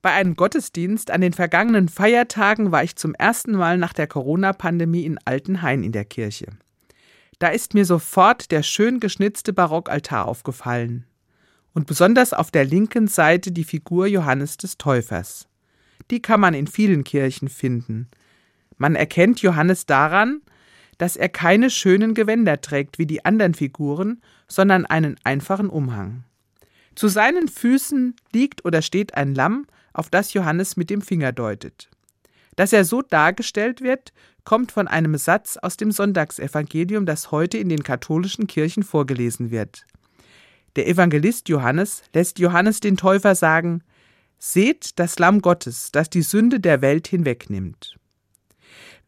Bei einem Gottesdienst an den vergangenen Feiertagen war ich zum ersten Mal nach der Corona-Pandemie in Altenhain in der Kirche. Da ist mir sofort der schön geschnitzte Barockaltar aufgefallen. Und besonders auf der linken Seite die Figur Johannes des Täufers. Die kann man in vielen Kirchen finden. Man erkennt Johannes daran, dass er keine schönen Gewänder trägt wie die anderen Figuren, sondern einen einfachen Umhang. Zu seinen Füßen liegt oder steht ein Lamm, auf das Johannes mit dem Finger deutet. Dass er so dargestellt wird, kommt von einem Satz aus dem Sonntagsevangelium, das heute in den katholischen Kirchen vorgelesen wird. Der Evangelist Johannes lässt Johannes den Täufer sagen: Seht das Lamm Gottes, das die Sünde der Welt hinwegnimmt.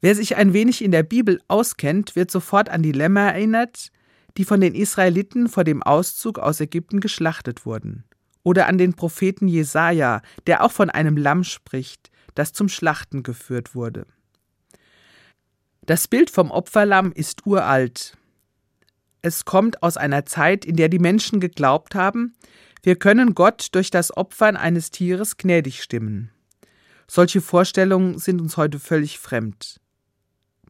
Wer sich ein wenig in der Bibel auskennt, wird sofort an die Lämmer erinnert, die von den Israeliten vor dem Auszug aus Ägypten geschlachtet wurden oder an den Propheten Jesaja, der auch von einem Lamm spricht, das zum Schlachten geführt wurde. Das Bild vom Opferlamm ist uralt. Es kommt aus einer Zeit, in der die Menschen geglaubt haben, wir können Gott durch das Opfern eines Tieres gnädig stimmen. Solche Vorstellungen sind uns heute völlig fremd.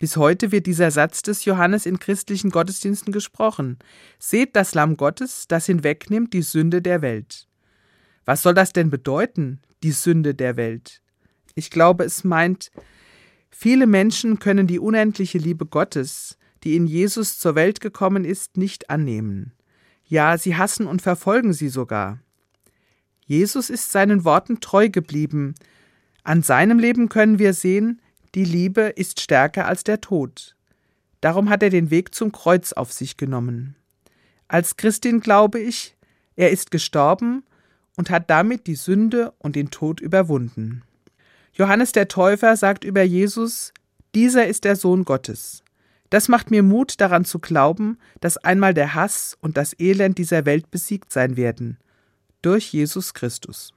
Bis heute wird dieser Satz des Johannes in christlichen Gottesdiensten gesprochen. Seht das Lamm Gottes, das hinwegnimmt die Sünde der Welt. Was soll das denn bedeuten, die Sünde der Welt? Ich glaube, es meint, viele Menschen können die unendliche Liebe Gottes, die in Jesus zur Welt gekommen ist, nicht annehmen. Ja, sie hassen und verfolgen sie sogar. Jesus ist seinen Worten treu geblieben. An seinem Leben können wir sehen, die Liebe ist stärker als der Tod. Darum hat er den Weg zum Kreuz auf sich genommen. Als Christin glaube ich, er ist gestorben und hat damit die Sünde und den Tod überwunden. Johannes der Täufer sagt über Jesus, dieser ist der Sohn Gottes. Das macht mir Mut daran zu glauben, dass einmal der Hass und das Elend dieser Welt besiegt sein werden. Durch Jesus Christus.